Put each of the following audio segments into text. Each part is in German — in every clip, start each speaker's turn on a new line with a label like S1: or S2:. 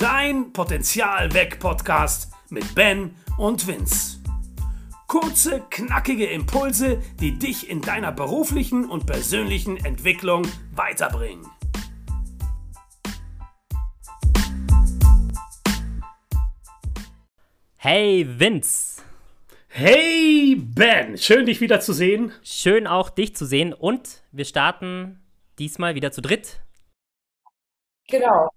S1: dein Potenzial weg Podcast mit Ben und Vince. Kurze, knackige Impulse, die dich in deiner beruflichen und persönlichen Entwicklung weiterbringen.
S2: Hey Vince.
S1: Hey Ben, schön dich wieder zu sehen.
S2: Schön auch dich zu sehen und wir starten diesmal wieder zu dritt.
S3: Genau.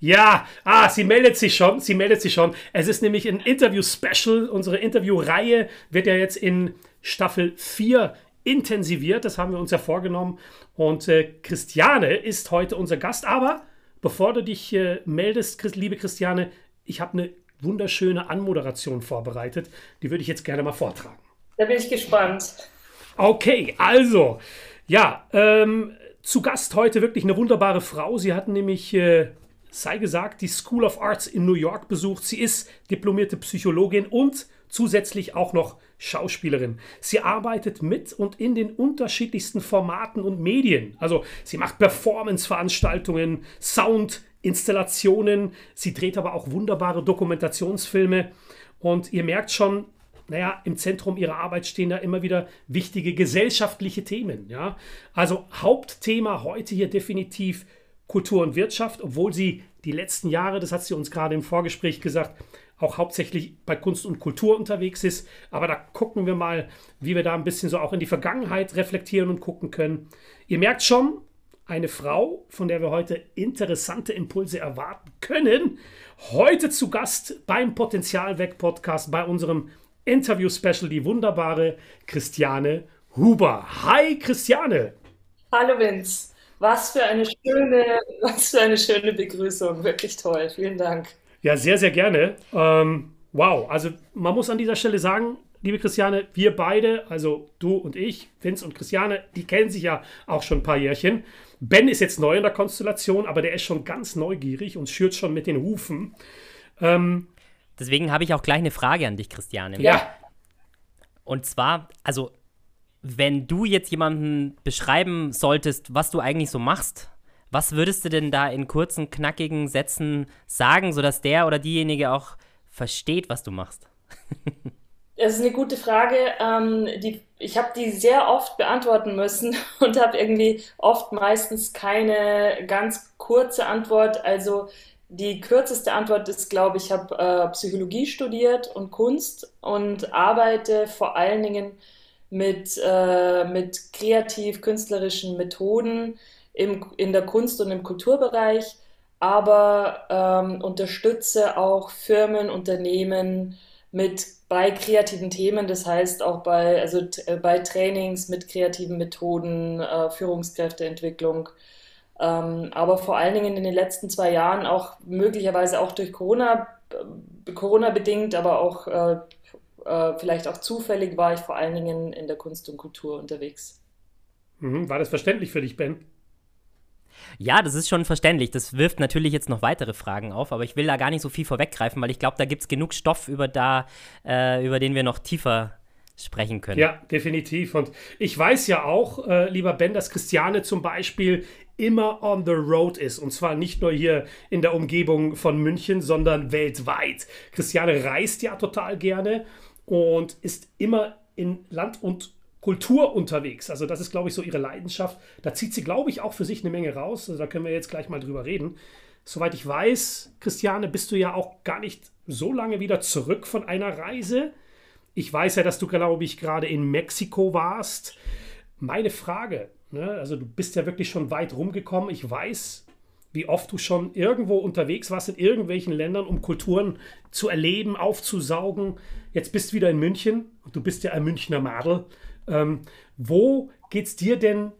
S1: Ja, ah, sie meldet sich schon, sie meldet sich schon. Es ist nämlich ein Interview-Special. Unsere Interviewreihe wird ja jetzt in Staffel 4 intensiviert. Das haben wir uns ja vorgenommen. Und äh, Christiane ist heute unser Gast. Aber bevor du dich äh, meldest, liebe Christiane, ich habe eine wunderschöne Anmoderation vorbereitet. Die würde ich jetzt gerne mal vortragen.
S3: Da bin ich gespannt.
S1: Okay, also, ja, ähm, zu Gast heute wirklich eine wunderbare Frau. Sie hat nämlich äh, sei gesagt, die School of Arts in New York besucht. Sie ist diplomierte Psychologin und zusätzlich auch noch Schauspielerin. Sie arbeitet mit und in den unterschiedlichsten Formaten und Medien. Also sie macht Performance-Veranstaltungen, Sound, Installationen. Sie dreht aber auch wunderbare Dokumentationsfilme. Und ihr merkt schon, naja, im Zentrum ihrer Arbeit stehen da immer wieder wichtige gesellschaftliche Themen. Ja? Also Hauptthema heute hier definitiv Kultur und Wirtschaft, obwohl sie die letzten Jahre, das hat sie uns gerade im Vorgespräch gesagt, auch hauptsächlich bei Kunst und Kultur unterwegs ist. Aber da gucken wir mal, wie wir da ein bisschen so auch in die Vergangenheit reflektieren und gucken können. Ihr merkt schon, eine Frau, von der wir heute interessante Impulse erwarten können, heute zu Gast beim Potenzialweg Podcast bei unserem Interview-Special, die wunderbare Christiane Huber. Hi Christiane!
S3: Hallo Vince! Was für eine schöne, was für eine schöne Begrüßung. Wirklich toll. Vielen Dank.
S1: Ja, sehr, sehr gerne. Ähm, wow. Also man muss an dieser Stelle sagen, liebe Christiane, wir beide, also du und ich, Vince und Christiane, die kennen sich ja auch schon ein paar Jährchen. Ben ist jetzt neu in der Konstellation, aber der ist schon ganz neugierig und schürt schon mit den Hufen.
S2: Ähm, Deswegen habe ich auch gleich eine Frage an dich, Christiane.
S1: Ja.
S2: Und zwar, also wenn du jetzt jemanden beschreiben solltest, was du eigentlich so machst, was würdest du denn da in kurzen, knackigen Sätzen sagen, sodass der oder diejenige auch versteht, was du machst?
S3: Das ist eine gute Frage. Ähm, die, ich habe die sehr oft beantworten müssen und habe irgendwie oft meistens keine ganz kurze Antwort. Also die kürzeste Antwort ist, glaube ich, habe äh, Psychologie studiert und Kunst und arbeite vor allen Dingen mit, äh, mit kreativ-künstlerischen Methoden im, in der Kunst- und im Kulturbereich, aber ähm, unterstütze auch Firmen, Unternehmen mit bei kreativen Themen, das heißt auch bei, also, äh, bei Trainings mit kreativen Methoden, äh, Führungskräfteentwicklung. Ähm, aber vor allen Dingen in den letzten zwei Jahren auch möglicherweise auch durch Corona, äh, Corona bedingt, aber auch äh, vielleicht auch zufällig war ich vor allen Dingen in der Kunst und Kultur unterwegs.
S1: Mhm. War das verständlich für dich, Ben?
S2: Ja, das ist schon verständlich. Das wirft natürlich jetzt noch weitere Fragen auf, aber ich will da gar nicht so viel vorweggreifen, weil ich glaube, da gibt es genug Stoff, über, da, äh, über den wir noch tiefer sprechen können.
S1: Ja, definitiv. Und ich weiß ja auch, äh, lieber Ben, dass Christiane zum Beispiel immer on the road ist. Und zwar nicht nur hier in der Umgebung von München, sondern weltweit. Christiane reist ja total gerne und ist immer in Land und Kultur unterwegs. Also das ist, glaube ich, so ihre Leidenschaft. Da zieht sie, glaube ich, auch für sich eine Menge raus. Also da können wir jetzt gleich mal drüber reden. Soweit ich weiß, Christiane, bist du ja auch gar nicht so lange wieder zurück von einer Reise. Ich weiß ja, dass du, glaube ich, gerade in Mexiko warst. Meine Frage, ne, also du bist ja wirklich schon weit rumgekommen. Ich weiß, wie oft du schon irgendwo unterwegs warst in irgendwelchen Ländern, um Kulturen zu erleben, aufzusaugen. Jetzt bist du wieder in München und du bist ja ein Münchner Madel. Ähm, wo es dir denn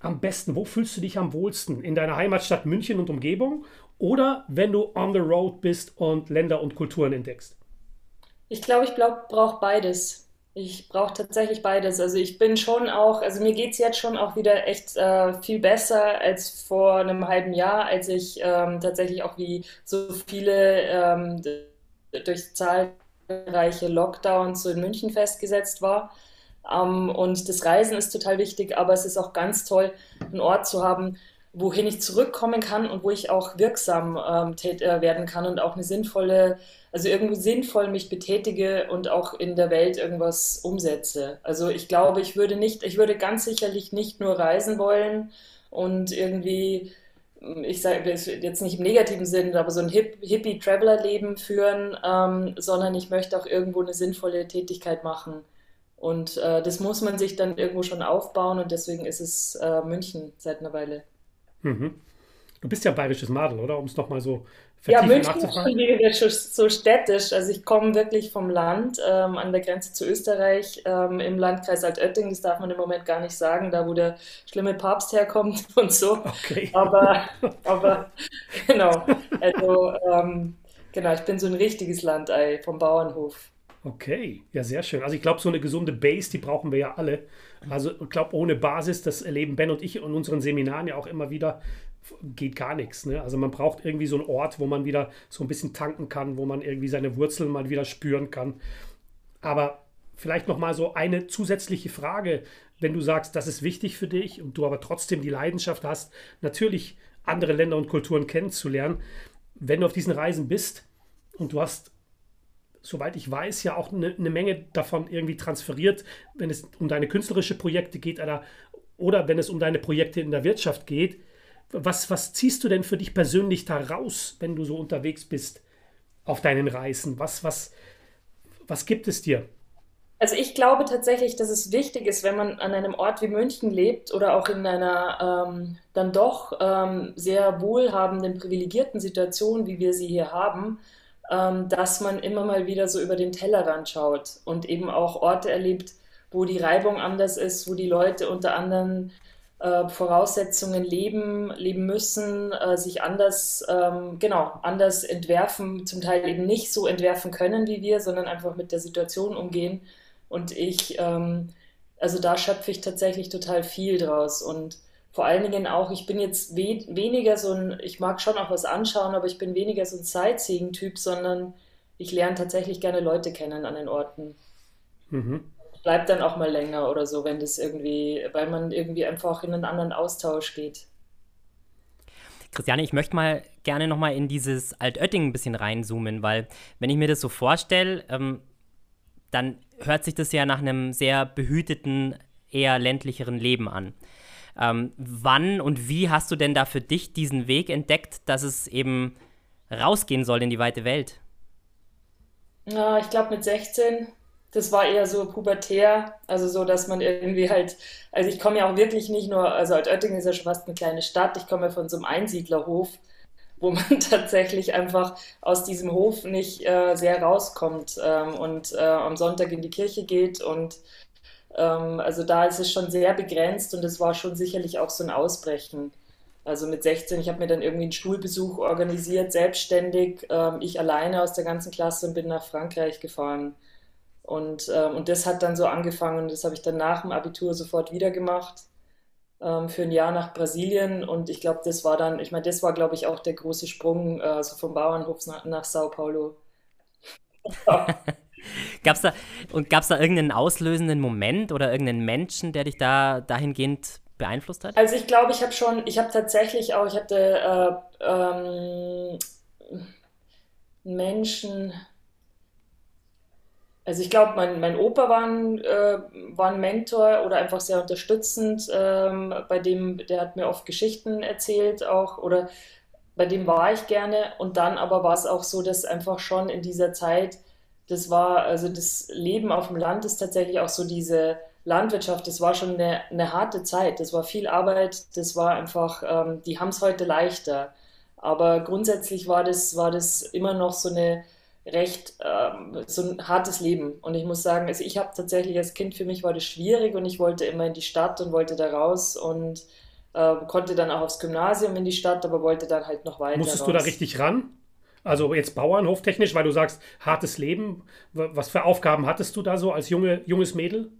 S1: am besten? Wo fühlst du dich am wohlsten? In deiner Heimatstadt München und Umgebung oder wenn du on the road bist und Länder und Kulturen entdeckst?
S3: Ich glaube, ich brauche beides. Ich brauche tatsächlich beides. Also ich bin schon auch, also mir geht es jetzt schon auch wieder echt äh, viel besser als vor einem halben Jahr, als ich ähm, tatsächlich auch wie so viele ähm, durch zahlreiche Lockdowns so in München festgesetzt war. Ähm, und das Reisen ist total wichtig, aber es ist auch ganz toll, einen Ort zu haben, wohin ich zurückkommen kann und wo ich auch wirksam ähm, äh, werden kann und auch eine sinnvolle, also irgendwie sinnvoll mich betätige und auch in der Welt irgendwas umsetze. Also ich glaube, ich würde nicht, ich würde ganz sicherlich nicht nur reisen wollen und irgendwie, ich sage jetzt nicht im negativen Sinn, aber so ein Hip Hippie-Traveler-Leben führen, ähm, sondern ich möchte auch irgendwo eine sinnvolle Tätigkeit machen. Und äh, das muss man sich dann irgendwo schon aufbauen und deswegen ist es äh, München seit einer Weile.
S1: Mhm. Du bist ja bayerisches Madel, oder? Um es nochmal so
S3: ja, München ist so städtisch. Also ich komme wirklich vom Land, ähm, an der Grenze zu Österreich, ähm, im Landkreis Altötting. Das darf man im Moment gar nicht sagen, da wo der schlimme Papst herkommt und so. Okay. Aber, aber genau. Also ähm, genau, ich bin so ein richtiges Landei vom Bauernhof.
S1: Okay, ja, sehr schön. Also ich glaube, so eine gesunde Base, die brauchen wir ja alle. Also ich glaube, ohne Basis, das erleben Ben und ich in unseren Seminaren ja auch immer wieder, geht gar nichts. Ne? Also man braucht irgendwie so einen Ort, wo man wieder so ein bisschen tanken kann, wo man irgendwie seine Wurzeln mal wieder spüren kann. Aber vielleicht noch mal so eine zusätzliche Frage, wenn du sagst, das ist wichtig für dich und du aber trotzdem die Leidenschaft hast, natürlich andere Länder und Kulturen kennenzulernen. Wenn du auf diesen Reisen bist und du hast soweit ich weiß, ja auch eine, eine, Menge davon irgendwie transferiert, wenn es um deine künstlerische Projekte geht oder, oder wenn es um deine Projekte in der Wirtschaft geht. Was, was ziehst du denn für dich persönlich da raus, wenn du so unterwegs bist auf deinen Reisen? Was, was, was gibt es dir?
S3: Also ich glaube tatsächlich, dass es wichtig ist, wenn man an einem Ort wie München lebt oder auch in einer ähm, dann doch ähm, sehr wohlhabenden, privilegierten Situation, wie wir sie hier haben, ähm, dass man immer mal wieder so über den Tellerrand schaut und eben auch Orte erlebt, wo die Reibung anders ist, wo die Leute unter anderen äh, Voraussetzungen leben, leben müssen, äh, sich anders, ähm, genau, anders entwerfen, zum Teil eben nicht so entwerfen können wie wir, sondern einfach mit der Situation umgehen. Und ich, ähm, also da schöpfe ich tatsächlich total viel draus und vor allen Dingen auch, ich bin jetzt we weniger so ein, ich mag schon auch was anschauen, aber ich bin weniger so ein Sightseeing-Typ, sondern ich lerne tatsächlich gerne Leute kennen an den Orten. Mhm. Bleibt dann auch mal länger oder so, wenn das irgendwie, weil man irgendwie einfach in einen anderen Austausch geht.
S2: Christiane, ich möchte mal gerne nochmal in dieses Altötting ein bisschen reinzoomen, weil wenn ich mir das so vorstelle, ähm, dann hört sich das ja nach einem sehr behüteten, eher ländlicheren Leben an. Ähm, wann und wie hast du denn da für dich diesen Weg entdeckt, dass es eben rausgehen soll in die weite Welt?
S3: Ja, ich glaube mit 16. Das war eher so pubertär, also so, dass man irgendwie halt, also ich komme ja auch wirklich nicht nur, also Altötting ist ja schon fast eine kleine Stadt, ich komme ja von so einem Einsiedlerhof, wo man tatsächlich einfach aus diesem Hof nicht äh, sehr rauskommt ähm, und äh, am Sonntag in die Kirche geht und ähm, also da ist es schon sehr begrenzt und es war schon sicherlich auch so ein Ausbrechen. Also mit 16, ich habe mir dann irgendwie einen Schulbesuch organisiert, selbstständig, ähm, ich alleine aus der ganzen Klasse und bin nach Frankreich gefahren. Und, ähm, und das hat dann so angefangen und das habe ich dann nach dem Abitur sofort wieder gemacht ähm, für ein Jahr nach Brasilien. Und ich glaube, das war dann, ich meine, das war, glaube ich, auch der große Sprung äh, so vom Bauernhof nach, nach Sao Paulo.
S2: gab's da, und gab es da irgendeinen auslösenden Moment oder irgendeinen Menschen, der dich da dahingehend beeinflusst hat?
S3: Also ich glaube, ich habe schon, ich habe tatsächlich auch, ich hatte äh, ähm, Menschen, also ich glaube, mein, mein Opa war ein, äh, war ein Mentor oder einfach sehr unterstützend, ähm, bei dem, der hat mir oft Geschichten erzählt auch oder bei dem war ich gerne und dann aber war es auch so, dass einfach schon in dieser Zeit das war, also das Leben auf dem Land ist tatsächlich auch so diese Landwirtschaft, das war schon eine, eine harte Zeit, das war viel Arbeit, das war einfach, ähm, die haben es heute leichter. Aber grundsätzlich war das, war das immer noch so eine recht, ähm, so ein hartes Leben. Und ich muss sagen, also ich habe tatsächlich als Kind, für mich war das schwierig und ich wollte immer in die Stadt und wollte da raus und äh, konnte dann auch aufs Gymnasium in die Stadt, aber wollte dann halt noch weiter.
S1: Musstest raus. du da richtig ran? Also jetzt Bauernhoftechnisch, weil du sagst, hartes Leben. Was für Aufgaben hattest du da so als junge, junges Mädel?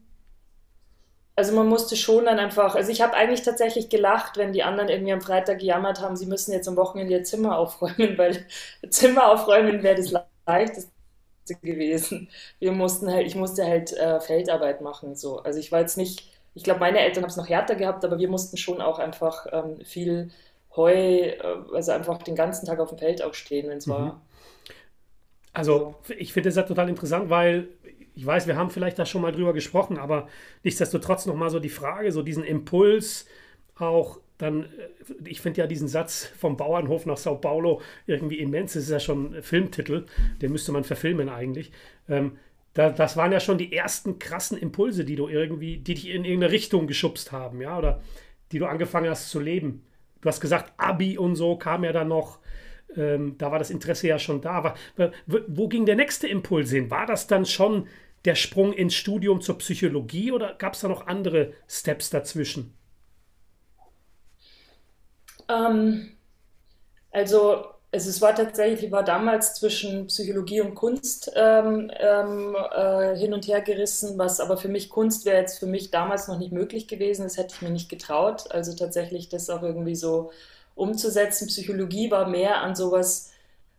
S3: Also man musste schon dann einfach, also ich habe eigentlich tatsächlich gelacht, wenn die anderen irgendwie am Freitag gejammert haben, sie müssen jetzt am Wochenende ihr Zimmer aufräumen, weil Zimmer aufräumen wäre das leichteste gewesen. Wir mussten halt, ich musste halt äh, Feldarbeit machen, so. Also ich war jetzt nicht ich glaube, meine Eltern haben es noch härter gehabt, aber wir mussten schon auch einfach ähm, viel Heu, äh, also einfach den ganzen Tag auf dem Feld auch stehen, wenn es mhm. war.
S1: Also ich finde das ja total interessant, weil ich weiß, wir haben vielleicht da schon mal drüber gesprochen, aber nichtsdestotrotz nochmal so die Frage, so diesen Impuls auch dann, äh, ich finde ja diesen Satz vom Bauernhof nach Sao Paulo irgendwie immens, das ist ja schon ein Filmtitel, den müsste man verfilmen eigentlich. Ähm, da, das waren ja schon die ersten krassen Impulse, die du irgendwie, die dich in irgendeine Richtung geschubst haben, ja, oder die du angefangen hast zu leben. Du hast gesagt, Abi und so kam ja dann noch. Ähm, da war das Interesse ja schon da. Aber, wo ging der nächste Impuls hin? War das dann schon der Sprung ins Studium zur Psychologie oder gab es da noch andere Steps dazwischen?
S3: Ähm, also es war tatsächlich, war damals zwischen Psychologie und Kunst ähm, ähm, äh, hin und her gerissen, was aber für mich Kunst wäre jetzt für mich damals noch nicht möglich gewesen. Das hätte ich mir nicht getraut. Also tatsächlich das auch irgendwie so umzusetzen. Psychologie war mehr an sowas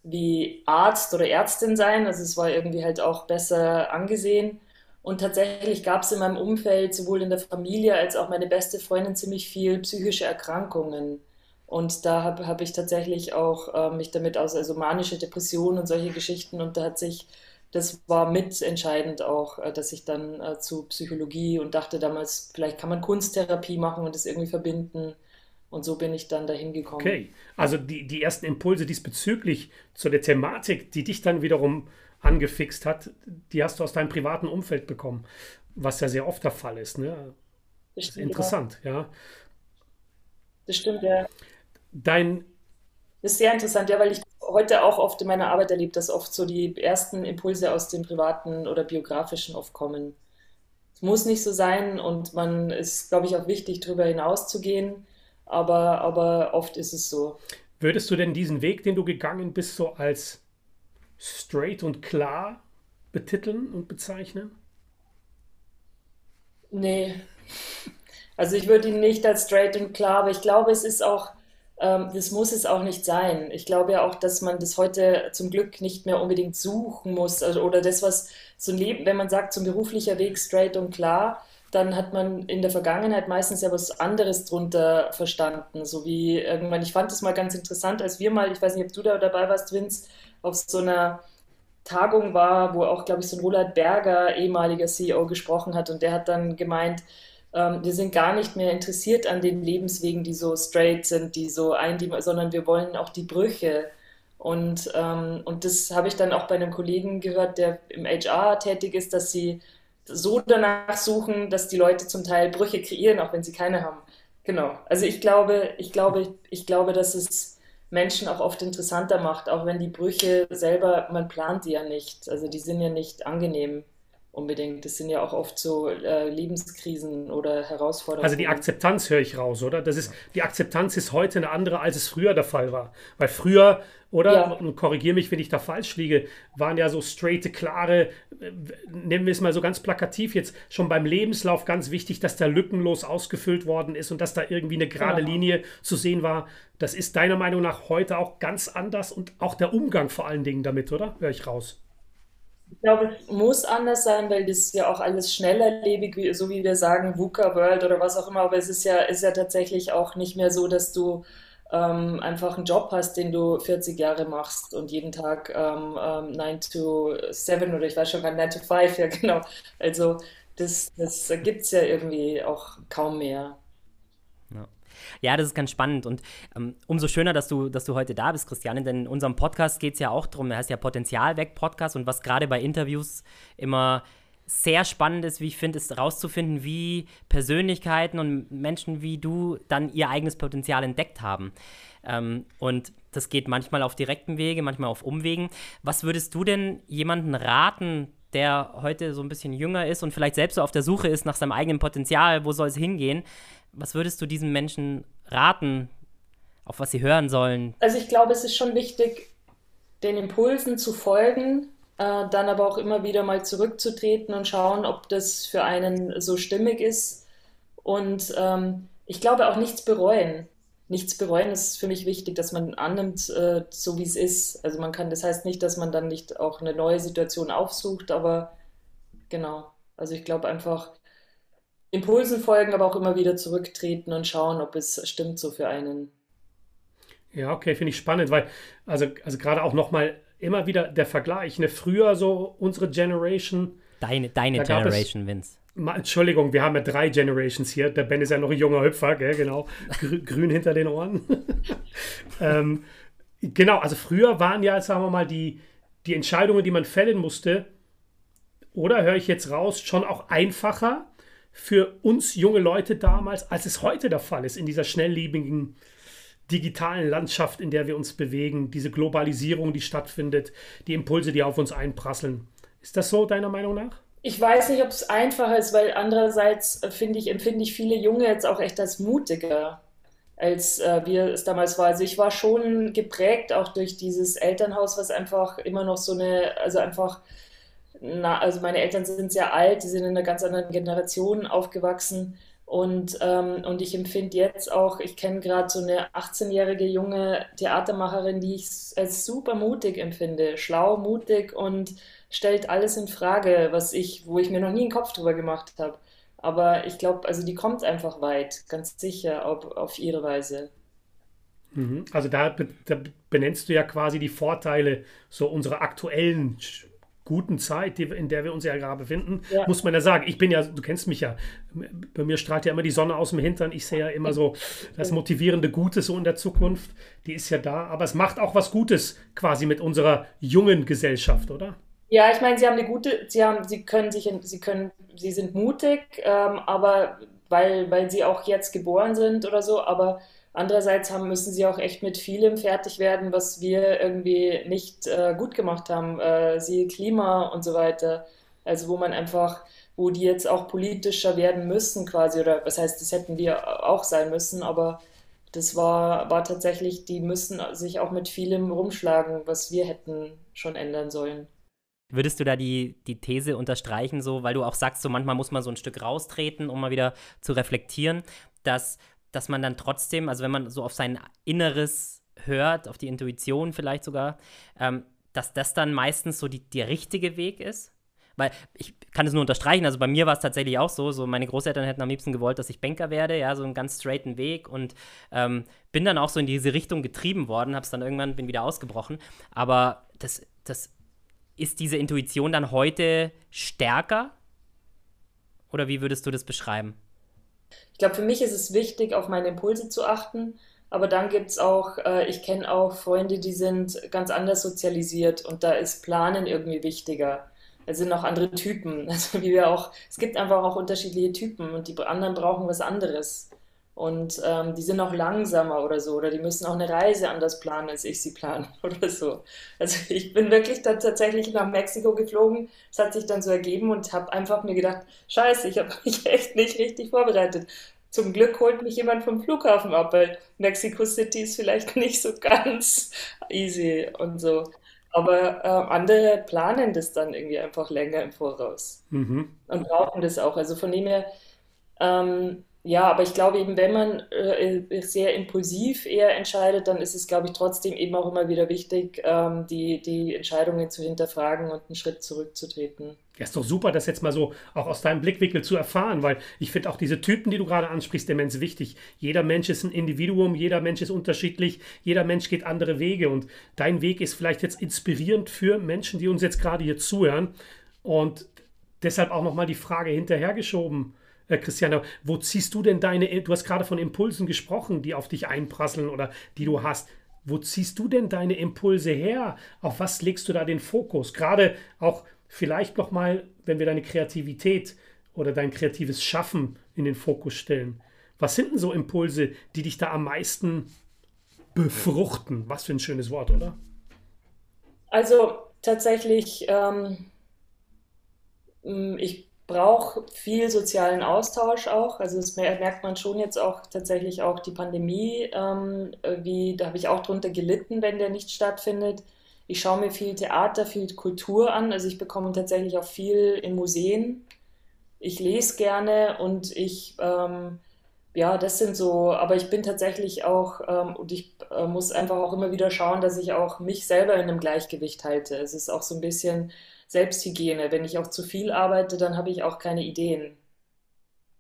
S3: wie Arzt oder Ärztin sein. Also es war irgendwie halt auch besser angesehen. Und tatsächlich gab es in meinem Umfeld, sowohl in der Familie als auch meine beste Freundin, ziemlich viel psychische Erkrankungen. Und da habe hab ich tatsächlich auch äh, mich damit aus, also manische Depressionen und solche Geschichten. Und da hat sich, das war mitentscheidend auch, äh, dass ich dann äh, zu Psychologie und dachte damals, vielleicht kann man Kunsttherapie machen und das irgendwie verbinden. Und so bin ich dann dahin gekommen.
S1: Okay, also die, die ersten Impulse diesbezüglich zu der Thematik, die dich dann wiederum angefixt hat, die hast du aus deinem privaten Umfeld bekommen, was ja sehr oft der Fall ist. Ne? Das ist interessant, ja. ja.
S3: Das stimmt, ja.
S1: Dein.
S3: Das ist sehr interessant, ja, weil ich heute auch oft in meiner Arbeit erlebe, dass oft so die ersten Impulse aus dem privaten oder biografischen oft kommen. Es muss nicht so sein und man ist, glaube ich, auch wichtig, darüber hinaus zu gehen, aber, aber oft ist es so.
S1: Würdest du denn diesen Weg, den du gegangen bist, so als straight und klar betiteln und bezeichnen?
S3: Nee. Also ich würde ihn nicht als straight und klar, aber ich glaube, es ist auch das muss es auch nicht sein. Ich glaube ja auch, dass man das heute zum Glück nicht mehr unbedingt suchen muss. Also, oder das, was so ein Leben, wenn man sagt, so ein beruflicher Weg straight und klar, dann hat man in der Vergangenheit meistens ja was anderes drunter verstanden. So wie irgendwann, ich fand das mal ganz interessant, als wir mal, ich weiß nicht, ob du da dabei warst, Vince, auf so einer Tagung war, wo auch, glaube ich, so ein Roland Berger, ehemaliger CEO, gesprochen hat und der hat dann gemeint, ähm, wir sind gar nicht mehr interessiert an den Lebenswegen, die so straight sind, die so ein, sondern wir wollen auch die Brüche. Und, ähm, und das habe ich dann auch bei einem Kollegen gehört, der im HR tätig ist, dass sie so danach suchen, dass die Leute zum Teil Brüche kreieren, auch wenn sie keine haben. Genau. Also ich glaube, ich glaube, ich glaube, dass es Menschen auch oft interessanter macht, auch wenn die Brüche selber, man plant die ja nicht. Also die sind ja nicht angenehm unbedingt. Das sind ja auch oft so äh, Lebenskrisen oder Herausforderungen.
S1: Also die Akzeptanz höre ich raus, oder? Das ist, die Akzeptanz ist heute eine andere, als es früher der Fall war. Weil früher, oder, ja. und korrigiere mich, wenn ich da falsch liege, waren ja so straighte, klare, äh, nennen wir es mal so ganz plakativ jetzt, schon beim Lebenslauf ganz wichtig, dass der lückenlos ausgefüllt worden ist und dass da irgendwie eine gerade genau. Linie zu sehen war. Das ist deiner Meinung nach heute auch ganz anders und auch der Umgang vor allen Dingen damit, oder? Höre ich raus.
S3: Ich glaube, es muss anders sein, weil das ja auch alles schnelllebig, so wie wir sagen, VUCA World oder was auch immer. Aber es ist ja, ist ja tatsächlich auch nicht mehr so, dass du ähm, einfach einen Job hast, den du 40 Jahre machst und jeden Tag ähm, ähm, 9 to 7 oder ich weiß schon gar 9 to 5, ja genau. Also das, das gibt es ja irgendwie auch kaum mehr.
S2: Ja, das ist ganz spannend und ähm, umso schöner, dass du, dass du heute da bist, Christiane, denn in unserem Podcast geht es ja auch darum, er heißt ja Potenzial weg Podcast und was gerade bei Interviews immer sehr spannend ist, wie ich finde, ist herauszufinden, wie Persönlichkeiten und Menschen wie du dann ihr eigenes Potenzial entdeckt haben. Ähm, und das geht manchmal auf direkten Wege, manchmal auf Umwegen. Was würdest du denn jemanden raten, der heute so ein bisschen jünger ist und vielleicht selbst so auf der Suche ist nach seinem eigenen Potenzial, wo soll es hingehen? Was würdest du diesen Menschen raten, auf was sie hören sollen?
S3: Also ich glaube, es ist schon wichtig, den Impulsen zu folgen, äh, dann aber auch immer wieder mal zurückzutreten und schauen, ob das für einen so stimmig ist. Und ähm, ich glaube auch nichts bereuen. Nichts bereuen ist für mich wichtig, dass man annimmt, äh, so wie es ist. Also man kann, das heißt nicht, dass man dann nicht auch eine neue Situation aufsucht, aber genau. Also ich glaube einfach, Impulsen folgen, aber auch immer wieder zurücktreten und schauen, ob es stimmt so für einen.
S1: Ja, okay, finde ich spannend, weil, also, also gerade auch nochmal immer wieder der Vergleich. Ne? Früher so unsere Generation.
S2: Deine, deine Generation, es, Vince.
S1: Entschuldigung, wir haben ja drei Generations hier. Der Ben ist ja noch ein junger Hüpfer, gell? genau. Grün hinter den Ohren. ähm, genau, also früher waren ja, sagen wir mal, die, die Entscheidungen, die man fällen musste, oder höre ich jetzt raus, schon auch einfacher für uns junge Leute damals, als es heute der Fall ist, in dieser schnelllebigen digitalen Landschaft, in der wir uns bewegen, diese Globalisierung, die stattfindet, die Impulse, die auf uns einprasseln. Ist das so deiner Meinung nach?
S3: Ich weiß nicht, ob es einfacher ist, weil andererseits äh, finde ich, empfinde ich viele Junge jetzt auch echt als mutiger, als äh, wir es damals war. Also ich war schon geprägt auch durch dieses Elternhaus, was einfach immer noch so eine, also einfach, na, also meine Eltern sind sehr alt, die sind in einer ganz anderen Generation aufgewachsen und, ähm, und ich empfinde jetzt auch, ich kenne gerade so eine 18-jährige junge Theatermacherin, die ich als super mutig empfinde, schlau, mutig und stellt alles in Frage, was ich, wo ich mir noch nie einen Kopf drüber gemacht habe. Aber ich glaube, also die kommt einfach weit, ganz sicher, auf, auf ihre Weise.
S1: Mhm. Also da, da benennst du ja quasi die Vorteile so unserer aktuellen guten Zeit, die, in der wir uns ja gerade befinden, ja. muss man ja sagen. Ich bin ja, du kennst mich ja, bei mir strahlt ja immer die Sonne aus dem Hintern. Ich sehe ja immer so das motivierende Gute so in der Zukunft. Die ist ja da, aber es macht auch was Gutes quasi mit unserer jungen Gesellschaft, oder?
S3: Ja, ich meine, sie haben eine gute, sie haben, sie können sich, sie können, sie sind mutig, ähm, aber weil, weil sie auch jetzt geboren sind oder so, aber Andererseits haben, müssen sie auch echt mit vielem fertig werden, was wir irgendwie nicht äh, gut gemacht haben, äh, siehe Klima und so weiter. Also wo man einfach, wo die jetzt auch politischer werden müssen quasi, oder was heißt, das hätten wir auch sein müssen, aber das war, war tatsächlich, die müssen sich auch mit vielem rumschlagen, was wir hätten schon ändern sollen.
S2: Würdest du da die, die These unterstreichen, so, weil du auch sagst, so manchmal muss man so ein Stück raustreten, um mal wieder zu reflektieren, dass dass man dann trotzdem, also wenn man so auf sein Inneres hört, auf die Intuition vielleicht sogar, ähm, dass das dann meistens so die, der richtige Weg ist? Weil ich kann es nur unterstreichen, also bei mir war es tatsächlich auch so, so meine Großeltern hätten am liebsten gewollt, dass ich Banker werde, ja, so einen ganz straighten Weg und ähm, bin dann auch so in diese Richtung getrieben worden, habe es dann irgendwann, bin wieder ausgebrochen, aber das, das ist diese Intuition dann heute stärker? Oder wie würdest du das beschreiben?
S3: Ich glaube, für mich ist es wichtig, auf meine Impulse zu achten. Aber dann gibt es auch, äh, ich kenne auch Freunde, die sind ganz anders sozialisiert und da ist Planen irgendwie wichtiger. Es sind auch andere Typen. Also wie wir auch, es gibt einfach auch unterschiedliche Typen und die anderen brauchen was anderes. Und ähm, die sind auch langsamer oder so, oder die müssen auch eine Reise anders planen, als ich sie plane oder so. Also ich bin wirklich dann tatsächlich nach Mexiko geflogen. Es hat sich dann so ergeben und habe einfach mir gedacht, scheiße, ich habe mich echt nicht richtig vorbereitet. Zum Glück holt mich jemand vom Flughafen ab, weil Mexico City ist vielleicht nicht so ganz easy und so. Aber äh, andere planen das dann irgendwie einfach länger im Voraus mhm. und brauchen das auch. Also von dem her, ähm, ja, aber ich glaube eben, wenn man äh, sehr impulsiv eher entscheidet, dann ist es, glaube ich, trotzdem eben auch immer wieder wichtig, ähm, die, die Entscheidungen zu hinterfragen und einen Schritt zurückzutreten.
S1: Ja, ist doch super, das jetzt mal so auch aus deinem Blickwinkel zu erfahren, weil ich finde auch diese Typen, die du gerade ansprichst, immens wichtig. Jeder Mensch ist ein Individuum, jeder Mensch ist unterschiedlich, jeder Mensch geht andere Wege und dein Weg ist vielleicht jetzt inspirierend für Menschen, die uns jetzt gerade hier zuhören und deshalb auch nochmal die Frage hinterhergeschoben äh, Christiane, wo ziehst du denn deine, du hast gerade von Impulsen gesprochen, die auf dich einprasseln oder die du hast. Wo ziehst du denn deine Impulse her? Auf was legst du da den Fokus? Gerade auch vielleicht nochmal, wenn wir deine Kreativität oder dein kreatives Schaffen in den Fokus stellen. Was sind denn so Impulse, die dich da am meisten befruchten? Was für ein schönes Wort, oder?
S3: Also tatsächlich, ähm, ich brauche viel sozialen Austausch auch. Also das merkt man schon jetzt auch tatsächlich auch die Pandemie, ähm, wie da habe ich auch drunter gelitten, wenn der nicht stattfindet. Ich schaue mir viel Theater, viel Kultur an. Also ich bekomme tatsächlich auch viel in Museen. Ich lese gerne und ich ähm, ja, das sind so, aber ich bin tatsächlich auch, ähm, und ich äh, muss einfach auch immer wieder schauen, dass ich auch mich selber in einem Gleichgewicht halte. Es ist auch so ein bisschen, Selbsthygiene. Wenn ich auch zu viel arbeite, dann habe ich auch keine Ideen.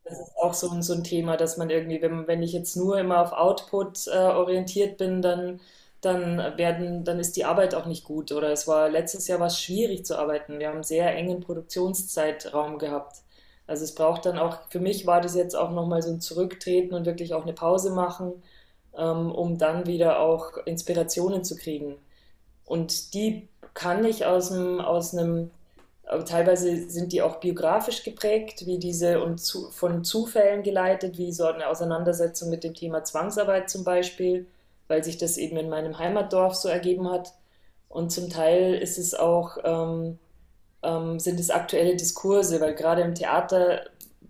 S3: Das ist auch so ein, so ein Thema, dass man irgendwie, wenn, wenn ich jetzt nur immer auf Output äh, orientiert bin, dann, dann werden, dann ist die Arbeit auch nicht gut. Oder es war letztes Jahr war es schwierig zu arbeiten. Wir haben einen sehr engen Produktionszeitraum gehabt. Also es braucht dann auch, für mich war das jetzt auch nochmal so ein Zurücktreten und wirklich auch eine Pause machen, ähm, um dann wieder auch Inspirationen zu kriegen. Und die kann ich aus einem, aus einem aber teilweise sind die auch biografisch geprägt, wie diese und zu, von Zufällen geleitet, wie so eine Auseinandersetzung mit dem Thema Zwangsarbeit zum Beispiel, weil sich das eben in meinem Heimatdorf so ergeben hat. Und zum Teil ist es auch, ähm, ähm, sind es aktuelle Diskurse, weil gerade im Theater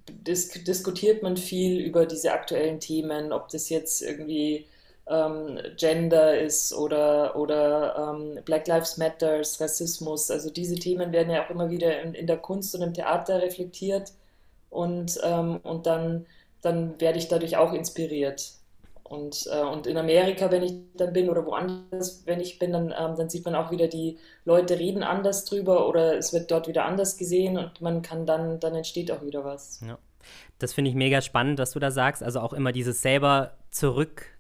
S3: dis diskutiert man viel über diese aktuellen Themen, ob das jetzt irgendwie ähm, Gender ist oder, oder ähm, Black Lives Matters, Rassismus. Also diese Themen werden ja auch immer wieder in, in der Kunst und im Theater reflektiert und, ähm, und dann, dann werde ich dadurch auch inspiriert. Und, äh, und in Amerika, wenn ich dann bin oder woanders, wenn ich bin, dann, ähm, dann sieht man auch wieder, die Leute reden anders drüber oder es wird dort wieder anders gesehen und man kann dann, dann entsteht auch wieder was.
S2: Ja. Das finde ich mega spannend, was du da sagst. Also auch immer dieses selber zurück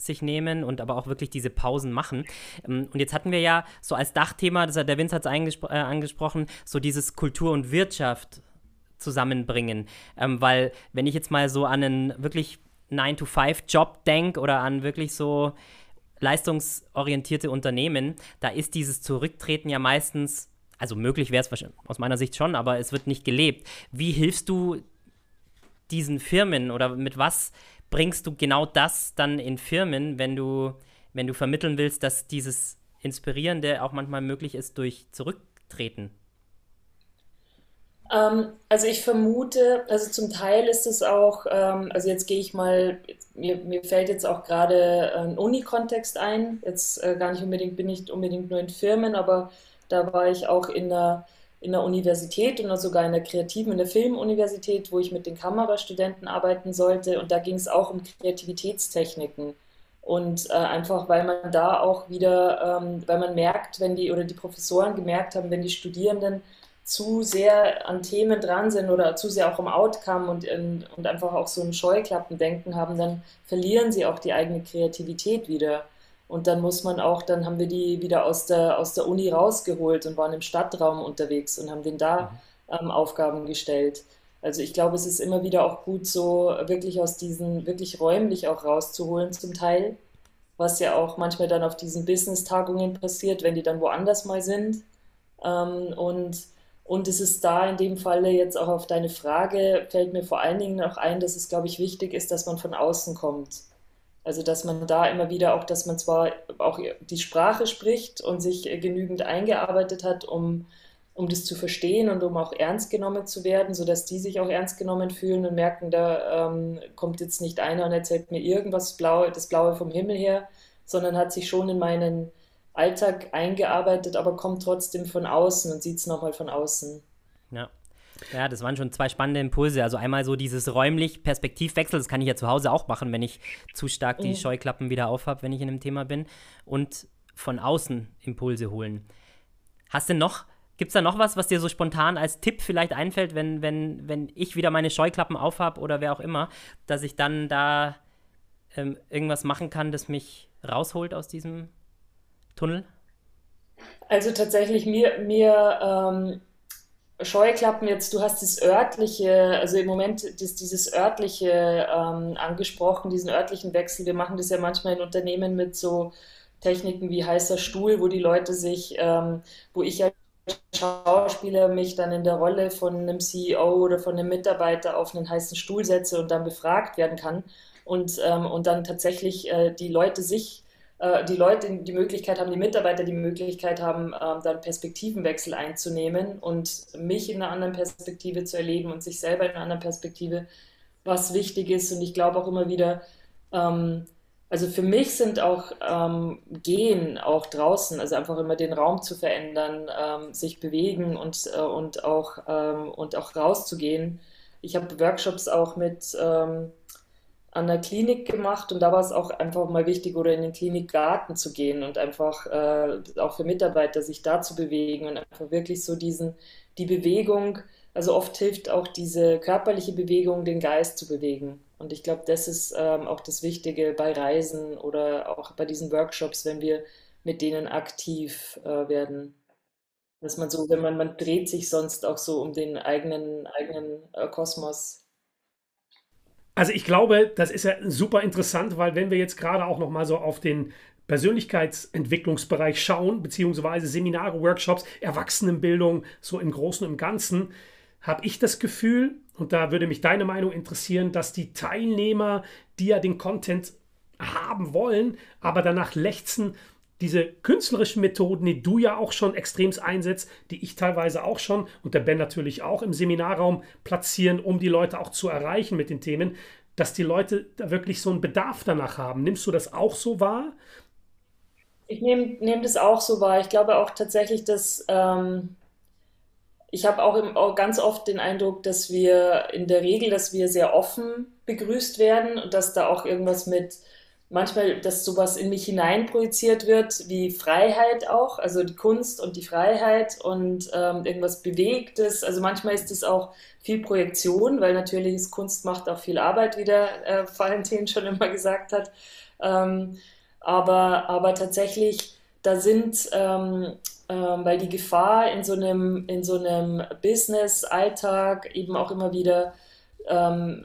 S2: sich nehmen und aber auch wirklich diese Pausen machen. Ähm, und jetzt hatten wir ja so als Dachthema, das hat der Vince hat es äh, angesprochen, so dieses Kultur und Wirtschaft zusammenbringen. Ähm, weil wenn ich jetzt mal so an einen wirklich 9-to-5-Job denke oder an wirklich so leistungsorientierte Unternehmen, da ist dieses Zurücktreten ja meistens, also möglich wäre es aus meiner Sicht schon, aber es wird nicht gelebt. Wie hilfst du diesen Firmen oder mit was bringst du genau das dann in Firmen, wenn du, wenn du vermitteln willst, dass dieses Inspirierende auch manchmal möglich ist durch Zurücktreten?
S3: Ähm, also ich vermute, also zum Teil ist es auch, ähm, also jetzt gehe ich mal, mir, mir fällt jetzt auch gerade ein Uni-Kontext ein, jetzt äh, gar nicht unbedingt, bin ich unbedingt nur in Firmen, aber da war ich auch in einer in der Universität und sogar in der kreativen, in der Filmuniversität, wo ich mit den Kamerastudenten arbeiten sollte. Und da ging es auch um Kreativitätstechniken. Und äh, einfach, weil man da auch wieder, ähm, weil man merkt, wenn die oder die Professoren gemerkt haben, wenn die Studierenden zu sehr an Themen dran sind oder zu sehr auch am Outcome und, und einfach auch so ein Scheuklappendenken haben, dann verlieren sie auch die eigene Kreativität wieder. Und dann muss man auch, dann haben wir die wieder aus der, aus der Uni rausgeholt und waren im Stadtraum unterwegs und haben denen da mhm. ähm, Aufgaben gestellt. Also ich glaube, es ist immer wieder auch gut, so wirklich aus diesen, wirklich räumlich auch rauszuholen zum Teil, was ja auch manchmal dann auf diesen Business-Tagungen passiert, wenn die dann woanders mal sind. Ähm, und, und es ist da in dem Falle jetzt auch auf deine Frage, fällt mir vor allen Dingen auch ein, dass es, glaube ich, wichtig ist, dass man von außen kommt. Also dass man da immer wieder auch, dass man zwar auch die Sprache spricht und sich genügend eingearbeitet hat, um, um das zu verstehen und um auch ernst genommen zu werden, sodass die sich auch ernst genommen fühlen und merken, da ähm, kommt jetzt nicht einer und erzählt mir irgendwas Blaue, das Blaue vom Himmel her, sondern hat sich schon in meinen Alltag eingearbeitet, aber kommt trotzdem von außen und sieht es nochmal von außen.
S2: Ja. Ja, das waren schon zwei spannende Impulse. Also einmal so dieses räumlich Perspektivwechsel, das kann ich ja zu Hause auch machen, wenn ich zu stark die Scheuklappen wieder aufhab, wenn ich in einem Thema bin. Und von außen Impulse holen. Hast du noch, gibt es da noch was, was dir so spontan als Tipp vielleicht einfällt, wenn, wenn, wenn ich wieder meine Scheuklappen aufhab oder wer auch immer, dass ich dann da ähm, irgendwas machen kann, das mich rausholt aus diesem Tunnel?
S3: Also tatsächlich mir, mir ähm Scheuklappen jetzt, du hast das örtliche, also im Moment das, dieses örtliche ähm, angesprochen, diesen örtlichen Wechsel. Wir machen das ja manchmal in Unternehmen mit so Techniken wie heißer Stuhl, wo die Leute sich, ähm, wo ich als Schauspieler mich dann in der Rolle von einem CEO oder von einem Mitarbeiter auf einen heißen Stuhl setze und dann befragt werden kann und, ähm, und dann tatsächlich äh, die Leute sich äh, die Leute die Möglichkeit haben, die Mitarbeiter die Möglichkeit haben, ähm, dann Perspektivenwechsel einzunehmen und mich in einer anderen Perspektive zu erleben und sich selber in einer anderen Perspektive, was wichtig ist. Und ich glaube auch immer wieder, ähm, also für mich sind auch ähm, Gehen auch draußen, also einfach immer den Raum zu verändern, ähm, sich bewegen und, äh, und, auch, ähm, und auch rauszugehen. Ich habe Workshops auch mit ähm, an der Klinik gemacht und da war es auch einfach mal wichtig, oder in den Klinikgarten zu gehen und einfach äh, auch für Mitarbeiter sich da zu bewegen und einfach wirklich so diesen, die Bewegung also oft hilft auch diese körperliche Bewegung, den Geist zu bewegen. Und ich glaube, das ist ähm, auch das Wichtige bei Reisen oder auch bei diesen Workshops, wenn wir mit denen aktiv äh, werden. Dass man so, wenn man, man dreht sich sonst auch so um den eigenen, eigenen äh, Kosmos.
S1: Also ich glaube, das ist ja super interessant, weil wenn wir jetzt gerade auch noch mal so auf den Persönlichkeitsentwicklungsbereich schauen, beziehungsweise Seminare, Workshops, Erwachsenenbildung, so im Großen und Ganzen, habe ich das Gefühl, und da würde mich deine Meinung interessieren, dass die Teilnehmer, die ja den Content haben wollen, aber danach lechzen, diese künstlerischen Methoden, die du ja auch schon extremst einsetzt, die ich teilweise auch schon und der Ben natürlich auch im Seminarraum platzieren, um die Leute auch zu erreichen mit den Themen, dass die Leute da wirklich so einen Bedarf danach haben. Nimmst du das auch so wahr?
S3: Ich nehme nehm das auch so wahr. Ich glaube auch tatsächlich, dass ähm, ich habe auch, auch ganz oft den Eindruck, dass wir in der Regel, dass wir sehr offen begrüßt werden und dass da auch irgendwas mit manchmal, dass sowas in mich hineinprojiziert wird, wie Freiheit auch, also die Kunst und die Freiheit und ähm, irgendwas Bewegtes. Also manchmal ist es auch viel Projektion, weil natürlich ist Kunst macht auch viel Arbeit, wie der äh, Valentin schon immer gesagt hat. Ähm, aber, aber tatsächlich, da sind, ähm, ähm, weil die Gefahr in so einem, in so einem Business-Alltag eben auch immer wieder ähm,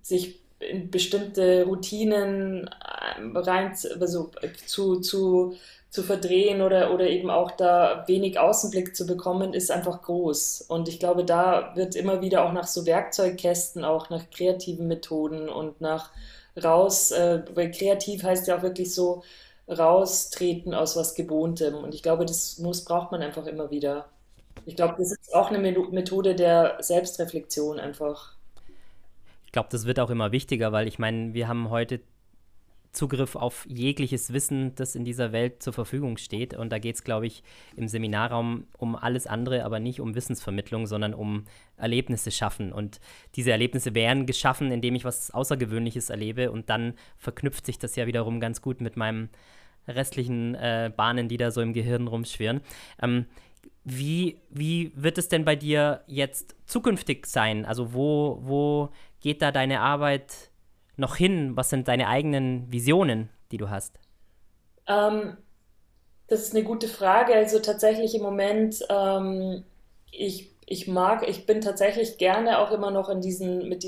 S3: sich in bestimmte Routinen ähm, rein also zu, zu, zu verdrehen oder, oder eben auch da wenig Außenblick zu bekommen, ist einfach groß. Und ich glaube, da wird immer wieder auch nach so Werkzeugkästen, auch nach kreativen Methoden und nach raus, äh, weil kreativ heißt ja auch wirklich so raustreten aus was Gewohntem. Und ich glaube, das muss, braucht man einfach immer wieder. Ich glaube, das ist auch eine Methode der Selbstreflexion einfach.
S2: Ich glaube, das wird auch immer wichtiger, weil ich meine, wir haben heute Zugriff auf jegliches Wissen, das in dieser Welt zur Verfügung steht. Und da geht es, glaube ich, im Seminarraum um alles andere, aber nicht um Wissensvermittlung, sondern um Erlebnisse schaffen. Und diese Erlebnisse werden geschaffen, indem ich was Außergewöhnliches erlebe. Und dann verknüpft sich das ja wiederum ganz gut mit meinen restlichen äh, Bahnen, die da so im Gehirn rumschwirren. Ähm, wie, wie wird es denn bei dir jetzt zukünftig sein? Also wo, wo geht da deine Arbeit noch hin? Was sind deine eigenen Visionen, die du hast?
S3: Ähm, das ist eine gute Frage. Also tatsächlich im Moment, ähm, ich, ich mag, ich bin tatsächlich gerne auch immer noch in diesen, mit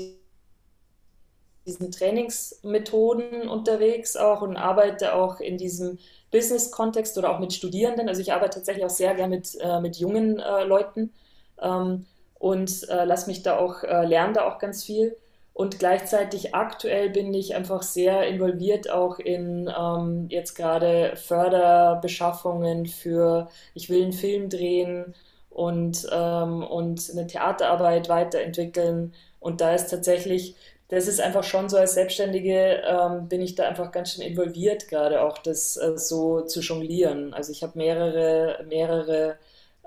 S3: diesen Trainingsmethoden unterwegs auch und arbeite auch in diesem Business-Kontext oder auch mit Studierenden. Also ich arbeite tatsächlich auch sehr gerne mit, äh, mit jungen äh, Leuten ähm, und äh, lass mich da auch, äh, lerne da auch ganz viel. Und gleichzeitig aktuell bin ich einfach sehr involviert auch in ähm, jetzt gerade Förderbeschaffungen für, ich will einen Film drehen und, ähm, und eine Theaterarbeit weiterentwickeln. Und da ist tatsächlich, das ist einfach schon so als Selbstständige, ähm, bin ich da einfach ganz schön involviert, gerade auch das äh, so zu jonglieren. Also ich habe mehrere, mehrere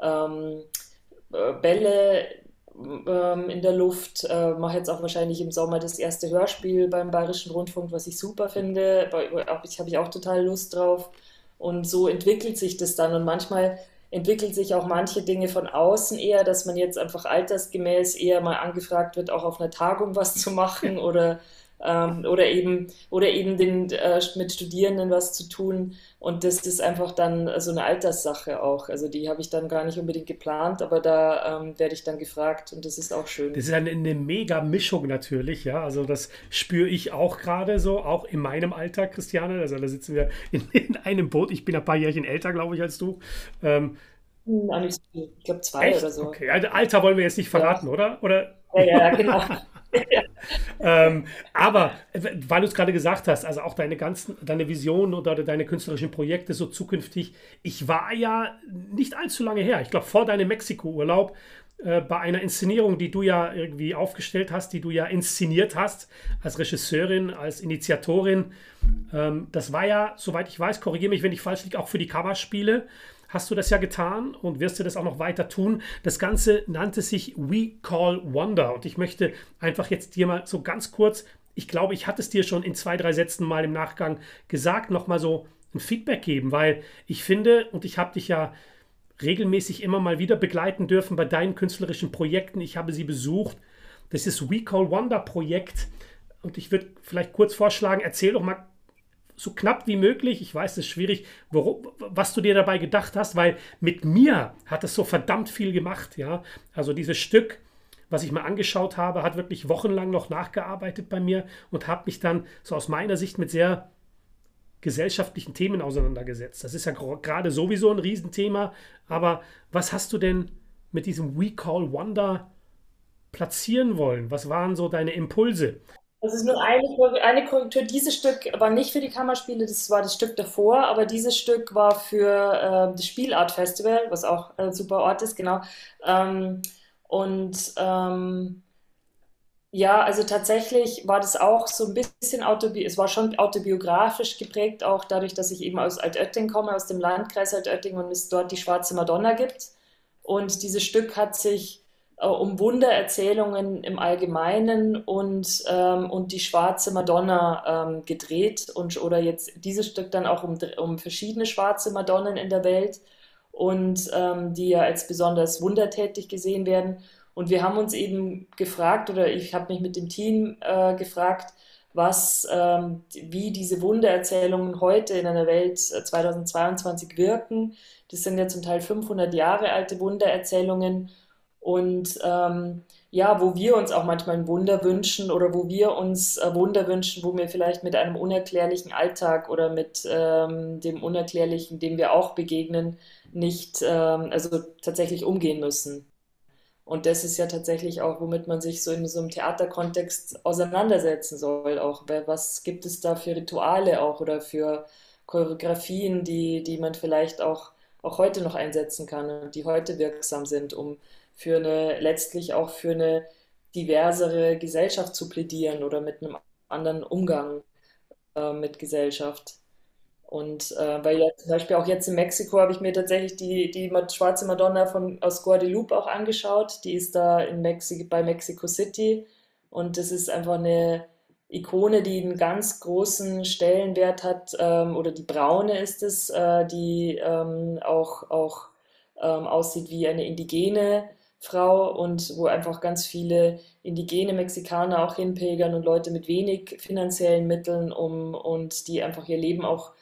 S3: ähm, äh, Bälle ähm, in der Luft. Äh, mache jetzt auch wahrscheinlich im Sommer das erste Hörspiel beim Bayerischen Rundfunk, was ich super finde. Ich habe ich auch total Lust drauf. Und so entwickelt sich das dann. Und manchmal entwickelt sich auch manche Dinge von außen eher, dass man jetzt einfach altersgemäß eher mal angefragt wird, auch auf einer Tagung was zu machen oder ähm, oder eben, oder eben den, äh, mit Studierenden was zu tun. Und das ist einfach dann so eine Alterssache auch. Also die habe ich dann gar nicht unbedingt geplant, aber da ähm, werde ich dann gefragt und das ist auch schön.
S1: Das ist eine, eine mega Mischung natürlich, ja. Also das spüre ich auch gerade so, auch in meinem Alter, Christiane. Also da sitzen wir in, in einem Boot. Ich bin ein paar Jährchen älter, glaube ich, als du. Ähm,
S3: ich glaube zwei Echt? oder so.
S1: Okay, also Alter wollen wir jetzt nicht verraten, ja. oder? oder?
S3: Ja, ja, genau.
S1: ähm, aber weil du es gerade gesagt hast, also auch deine ganzen, deine Visionen oder deine künstlerischen Projekte so zukünftig. Ich war ja nicht allzu lange her, ich glaube vor deinem Mexiko-Urlaub, äh, bei einer Inszenierung, die du ja irgendwie aufgestellt hast, die du ja inszeniert hast, als Regisseurin, als Initiatorin. Ähm, das war ja, soweit ich weiß, korrigiere mich, wenn ich falsch liege, auch für die Kammerspiele hast du das ja getan und wirst du das auch noch weiter tun. Das Ganze nannte sich We Call Wonder und ich möchte einfach jetzt dir mal so ganz kurz, ich glaube, ich hatte es dir schon in zwei, drei Sätzen mal im Nachgang gesagt, nochmal so ein Feedback geben, weil ich finde, und ich habe dich ja regelmäßig immer mal wieder begleiten dürfen bei deinen künstlerischen Projekten. Ich habe sie besucht. Das ist We Call Wonder Projekt. Und ich würde vielleicht kurz vorschlagen, erzähl doch mal so knapp wie möglich, ich weiß, es ist schwierig, worum, was du dir dabei gedacht hast, weil mit mir hat es so verdammt viel gemacht, ja. Also dieses Stück, was ich mal angeschaut habe, hat wirklich wochenlang noch nachgearbeitet bei mir und habe mich dann so aus meiner Sicht mit sehr gesellschaftlichen Themen auseinandergesetzt. Das ist ja gerade sowieso ein Riesenthema, aber was hast du denn mit diesem We Call Wonder platzieren wollen? Was waren so deine Impulse?
S3: Das ist nur eine, eine Korrektur. Dieses Stück war nicht für die Kammerspiele, das war das Stück davor, aber dieses Stück war für äh, das Spielart Festival, was auch ein super Ort ist, genau. Ähm, und ähm, ja, also tatsächlich war das auch so ein bisschen autobiografisch, es war schon autobiografisch geprägt, auch dadurch, dass ich eben aus Altötting komme, aus dem Landkreis Altötting und es dort die Schwarze Madonna gibt. Und dieses Stück hat sich um Wundererzählungen im Allgemeinen und, ähm, und die Schwarze Madonna ähm, gedreht und oder jetzt dieses Stück dann auch um, um verschiedene schwarze Madonnen in der Welt und ähm, die ja als besonders wundertätig gesehen werden. Und wir haben uns eben gefragt, oder ich habe mich mit dem Team äh, gefragt, was, ähm, wie diese Wundererzählungen heute in einer Welt 2022 äh, wirken. Das sind ja zum Teil 500 Jahre alte Wundererzählungen. Und ähm, ja, wo wir uns auch manchmal ein Wunder wünschen oder wo wir uns äh, Wunder wünschen, wo wir vielleicht mit einem unerklärlichen Alltag oder mit ähm, dem Unerklärlichen, dem wir auch begegnen, nicht ähm, also tatsächlich umgehen müssen. Und das ist ja tatsächlich auch, womit man sich so in so einem Theaterkontext auseinandersetzen soll. Auch was gibt es da für Rituale auch oder für Choreografien, die, die man vielleicht auch, auch heute noch einsetzen kann und die heute wirksam sind, um für eine, letztlich auch für eine diversere Gesellschaft zu plädieren oder mit einem anderen Umgang äh, mit Gesellschaft. Und äh, weil ja zum Beispiel auch jetzt in Mexiko habe ich mir tatsächlich die, die schwarze Madonna von, aus Guadalupe auch angeschaut. Die ist da in Mexi bei Mexico City. Und das ist einfach eine Ikone, die einen ganz großen Stellenwert hat. Ähm, oder die braune ist es, äh, die ähm, auch, auch ähm, aussieht wie eine indigene Frau und wo einfach ganz viele indigene Mexikaner auch hinpilgern und Leute mit wenig finanziellen Mitteln um und die einfach ihr Leben auch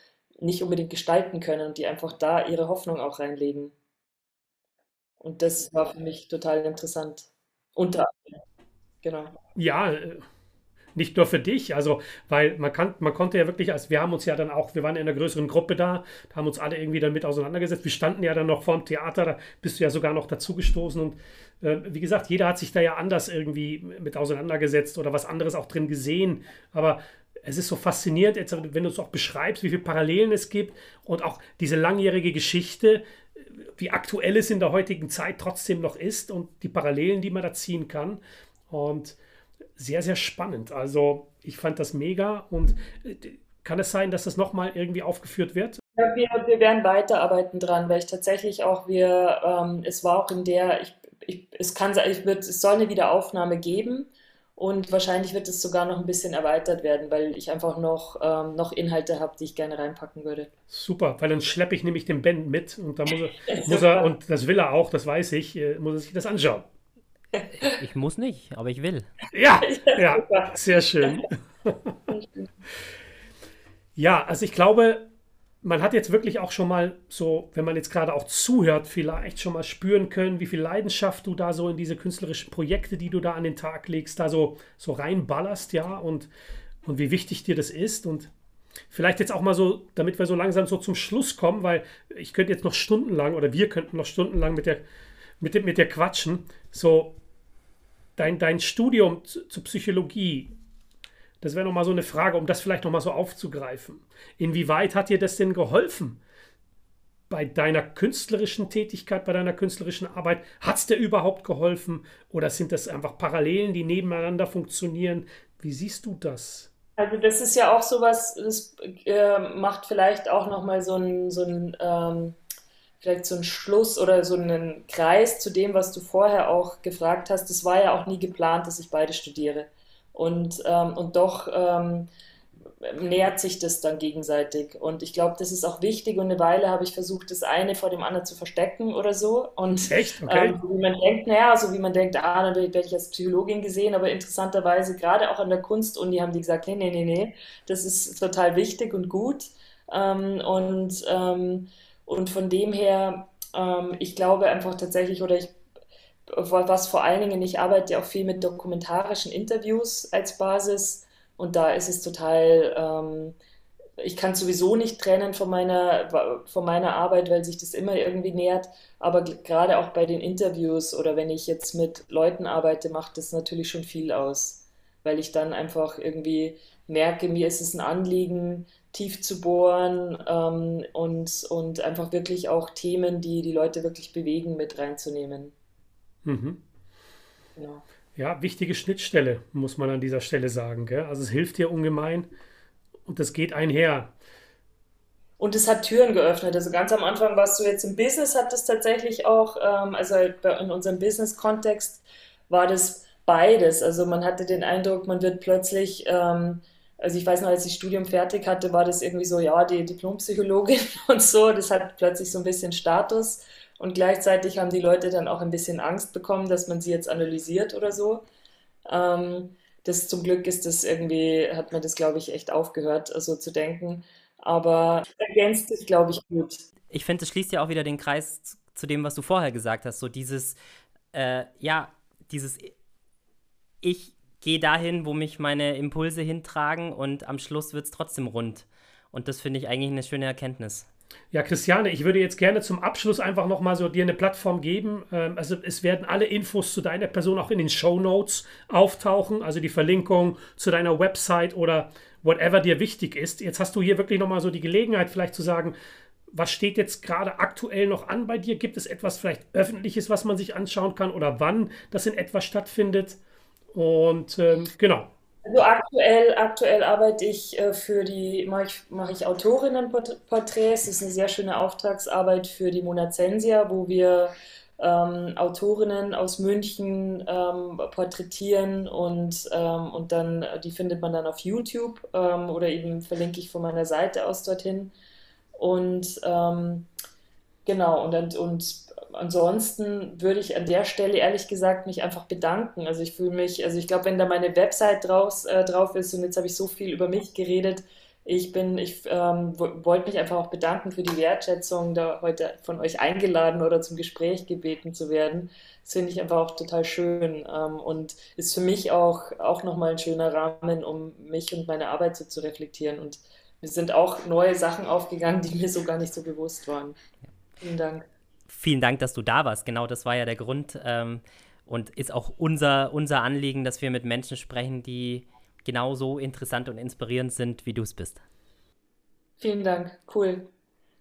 S3: nicht unbedingt gestalten können und die einfach da ihre Hoffnung auch reinlegen. Und das war für mich total interessant. Unter genau.
S1: Ja, äh, nicht nur für dich, also, weil man kann, man konnte ja wirklich, also wir haben uns ja dann auch, wir waren in einer größeren Gruppe da, da haben uns alle irgendwie damit auseinandergesetzt. Wir standen ja dann noch vorm Theater, da bist du ja sogar noch dazugestoßen und äh, wie gesagt, jeder hat sich da ja anders irgendwie mit auseinandergesetzt oder was anderes auch drin gesehen. Aber es ist so faszinierend, jetzt, wenn du es auch beschreibst, wie viele Parallelen es gibt und auch diese langjährige Geschichte, wie aktuell es in der heutigen Zeit trotzdem noch ist und die Parallelen, die man da ziehen kann. Und sehr, sehr spannend. Also ich fand das mega und äh, kann es sein, dass das nochmal irgendwie aufgeführt wird?
S3: Ja, wir, wir werden weiterarbeiten dran, weil ich tatsächlich auch, wir, ähm, es war auch in der, ich, ich, es kann ich wird, es soll eine Wiederaufnahme geben und wahrscheinlich wird es sogar noch ein bisschen erweitert werden, weil ich einfach noch, ähm, noch Inhalte habe, die ich gerne reinpacken würde.
S1: Super, weil dann schleppe ich nämlich den Band mit und da muss er, muss er, und das will er auch, das weiß ich, äh, muss er sich das anschauen.
S2: Ich muss nicht, aber ich will.
S1: Ja, ja, sehr schön. Ja, also ich glaube, man hat jetzt wirklich auch schon mal so, wenn man jetzt gerade auch zuhört, vielleicht schon mal spüren können, wie viel Leidenschaft du da so in diese künstlerischen Projekte, die du da an den Tag legst, da so, so reinballerst, ja, und, und wie wichtig dir das ist. Und vielleicht jetzt auch mal so, damit wir so langsam so zum Schluss kommen, weil ich könnte jetzt noch stundenlang oder wir könnten noch stundenlang mit der, mit, mit der quatschen. So, dein, dein Studium zur Psychologie, das wäre nochmal so eine Frage, um das vielleicht nochmal so aufzugreifen. Inwieweit hat dir das denn geholfen bei deiner künstlerischen Tätigkeit, bei deiner künstlerischen Arbeit? Hat es dir überhaupt geholfen oder sind das einfach Parallelen, die nebeneinander funktionieren? Wie siehst du das?
S3: Also das ist ja auch sowas, das äh, macht vielleicht auch nochmal so ein, so ein ähm, vielleicht so ein Schluss oder so einen Kreis zu dem, was du vorher auch gefragt hast. Es war ja auch nie geplant, dass ich beide studiere. Und, ähm, und doch ähm, nähert sich das dann gegenseitig. Und ich glaube, das ist auch wichtig. Und eine Weile habe ich versucht, das eine vor dem anderen zu verstecken oder so. Und
S1: Echt? Okay.
S3: ähm, wie man denkt, naja, so wie man denkt, ah, dann werde ich als Psychologin gesehen. Aber interessanterweise, gerade auch an der Kunstuni haben die gesagt, nee, nee, nee, nee, das ist total wichtig und gut. Ähm, und, ähm, und von dem her, ähm, ich glaube einfach tatsächlich, oder ich was vor allen Dingen, ich arbeite auch viel mit dokumentarischen Interviews als Basis. Und da ist es total, ähm, ich kann sowieso nicht trennen von meiner, von meiner Arbeit, weil sich das immer irgendwie nähert, aber gerade auch bei den Interviews oder wenn ich jetzt mit Leuten arbeite, macht das natürlich schon viel aus, weil ich dann einfach irgendwie merke, mir ist es ein Anliegen, tief zu bohren ähm, und, und einfach wirklich auch Themen, die die Leute wirklich bewegen, mit reinzunehmen.
S1: Mhm. Genau. Ja, wichtige Schnittstelle, muss man an dieser Stelle sagen. Gell? Also es hilft dir ungemein und das geht einher.
S3: Und es hat Türen geöffnet. Also ganz am Anfang warst du jetzt im Business, hat es tatsächlich auch, ähm, also in unserem Business-Kontext war das beides. Also man hatte den Eindruck, man wird plötzlich, ähm, also ich weiß noch, als ich Studium fertig hatte, war das irgendwie so, ja, die Diplompsychologin und so, das hat plötzlich so ein bisschen Status. Und gleichzeitig haben die Leute dann auch ein bisschen Angst bekommen, dass man sie jetzt analysiert oder so. Ähm, das zum Glück ist das irgendwie, hat man das, glaube ich, echt aufgehört, so also zu denken. Aber ergänzt es, glaube ich, gut.
S2: Ich finde, es schließt ja auch wieder den Kreis zu dem, was du vorher gesagt hast. So dieses, äh, ja, dieses Ich gehe dahin, wo mich meine Impulse hintragen und am Schluss wird es trotzdem rund. Und das finde ich eigentlich eine schöne Erkenntnis.
S1: Ja, Christiane, ich würde jetzt gerne zum Abschluss einfach nochmal so dir eine Plattform geben. Ähm, also es werden alle Infos zu deiner Person auch in den Show Notes auftauchen, also die Verlinkung zu deiner Website oder whatever dir wichtig ist. Jetzt hast du hier wirklich nochmal so die Gelegenheit, vielleicht zu sagen, was steht jetzt gerade aktuell noch an bei dir? Gibt es etwas vielleicht Öffentliches, was man sich anschauen kann oder wann das in etwas stattfindet? Und ähm, genau.
S3: Also aktuell, aktuell arbeite ich äh, für die, mache ich, mache ich Autorinnenporträts. Das ist eine sehr schöne Auftragsarbeit für die Monazensia, wo wir ähm, Autorinnen aus München ähm, porträtieren und, ähm, und dann, die findet man dann auf YouTube ähm, oder eben verlinke ich von meiner Seite aus dorthin. Und ähm, genau, und, und ansonsten würde ich an der Stelle ehrlich gesagt mich einfach bedanken. Also ich fühle mich, also ich glaube, wenn da meine Website draus, äh, drauf ist und jetzt habe ich so viel über mich geredet, ich bin, ich ähm, wollte mich einfach auch bedanken für die Wertschätzung, da heute von euch eingeladen oder zum Gespräch gebeten zu werden. Das finde ich einfach auch total schön ähm, und ist für mich auch, auch nochmal ein schöner Rahmen, um mich und meine Arbeit so zu reflektieren. Und mir sind auch neue Sachen aufgegangen, die mir so gar nicht so bewusst waren. Vielen Dank
S2: vielen Dank, dass du da warst. Genau das war ja der Grund ähm, und ist auch unser, unser Anliegen, dass wir mit Menschen sprechen, die genauso interessant und inspirierend sind, wie du es bist.
S3: Vielen Dank, cool.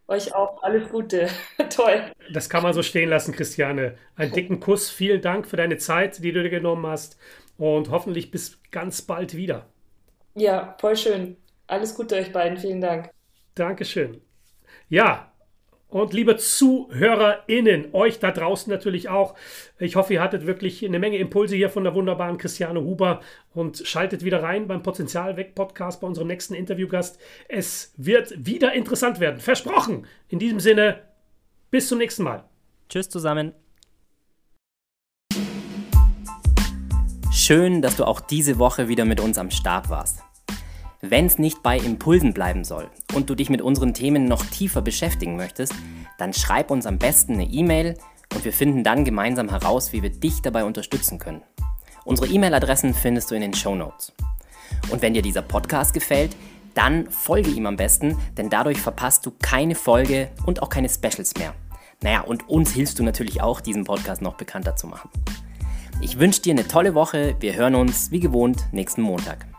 S3: Euch auch alles Gute. Toll.
S1: Das kann man so stehen lassen, Christiane. Einen dicken Kuss. Vielen Dank für deine Zeit, die du dir genommen hast. Und hoffentlich bis ganz bald wieder.
S3: Ja, voll schön. Alles Gute euch beiden. Vielen Dank.
S1: Dankeschön. Ja, und liebe ZuhörerInnen, euch da draußen natürlich auch. Ich hoffe, ihr hattet wirklich eine Menge Impulse hier von der wunderbaren Christiane Huber und schaltet wieder rein beim Potenzialweg Podcast bei unserem nächsten Interviewgast. Es wird wieder interessant werden. Versprochen. In diesem Sinne, bis zum nächsten Mal.
S2: Tschüss zusammen. Schön, dass du auch diese Woche wieder mit uns am Start warst. Wenn es nicht bei Impulsen bleiben soll und du dich mit unseren Themen noch tiefer beschäftigen möchtest, dann schreib uns am besten eine E-Mail und wir finden dann gemeinsam heraus, wie wir dich dabei unterstützen können. Unsere E-Mail-Adressen findest du in den Show Notes. Und wenn dir dieser Podcast gefällt, dann folge ihm am besten, denn dadurch verpasst du keine Folge und auch keine Specials mehr. Naja, und uns hilfst du natürlich auch, diesen Podcast noch bekannter zu machen. Ich wünsche dir eine tolle Woche. Wir hören uns wie gewohnt nächsten Montag.